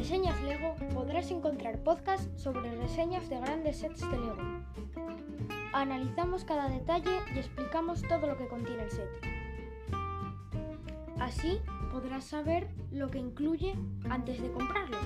Reseñas Lego podrás encontrar podcasts sobre reseñas de grandes sets de Lego. Analizamos cada detalle y explicamos todo lo que contiene el set. Así podrás saber lo que incluye antes de comprarlo.